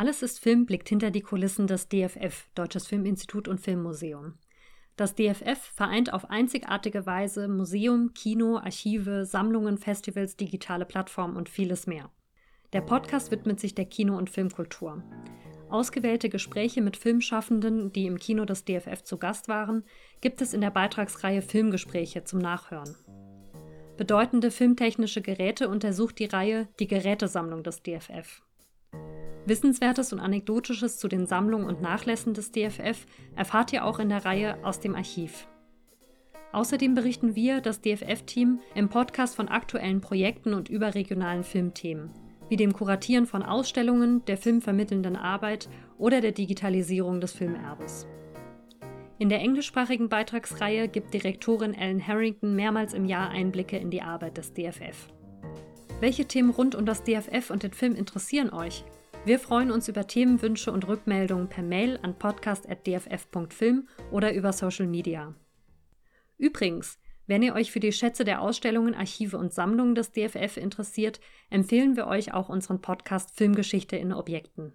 Alles ist Film blickt hinter die Kulissen des DFF, Deutsches Filminstitut und Filmmuseum. Das DFF vereint auf einzigartige Weise Museum, Kino, Archive, Sammlungen, Festivals, digitale Plattformen und vieles mehr. Der Podcast widmet sich der Kino- und Filmkultur. Ausgewählte Gespräche mit Filmschaffenden, die im Kino des DFF zu Gast waren, gibt es in der Beitragsreihe Filmgespräche zum Nachhören. Bedeutende filmtechnische Geräte untersucht die Reihe Die Gerätesammlung des DFF. Wissenswertes und Anekdotisches zu den Sammlungen und Nachlässen des DFF erfahrt ihr auch in der Reihe Aus dem Archiv. Außerdem berichten wir, das DFF-Team, im Podcast von aktuellen Projekten und überregionalen Filmthemen, wie dem Kuratieren von Ausstellungen, der filmvermittelnden Arbeit oder der Digitalisierung des Filmerbes. In der englischsprachigen Beitragsreihe gibt Direktorin Ellen Harrington mehrmals im Jahr Einblicke in die Arbeit des DFF. Welche Themen rund um das DFF und den Film interessieren euch? Wir freuen uns über Themenwünsche und Rückmeldungen per Mail an podcast.dff.film oder über Social Media. Übrigens, wenn ihr euch für die Schätze der Ausstellungen, Archive und Sammlungen des DFF interessiert, empfehlen wir euch auch unseren Podcast Filmgeschichte in Objekten.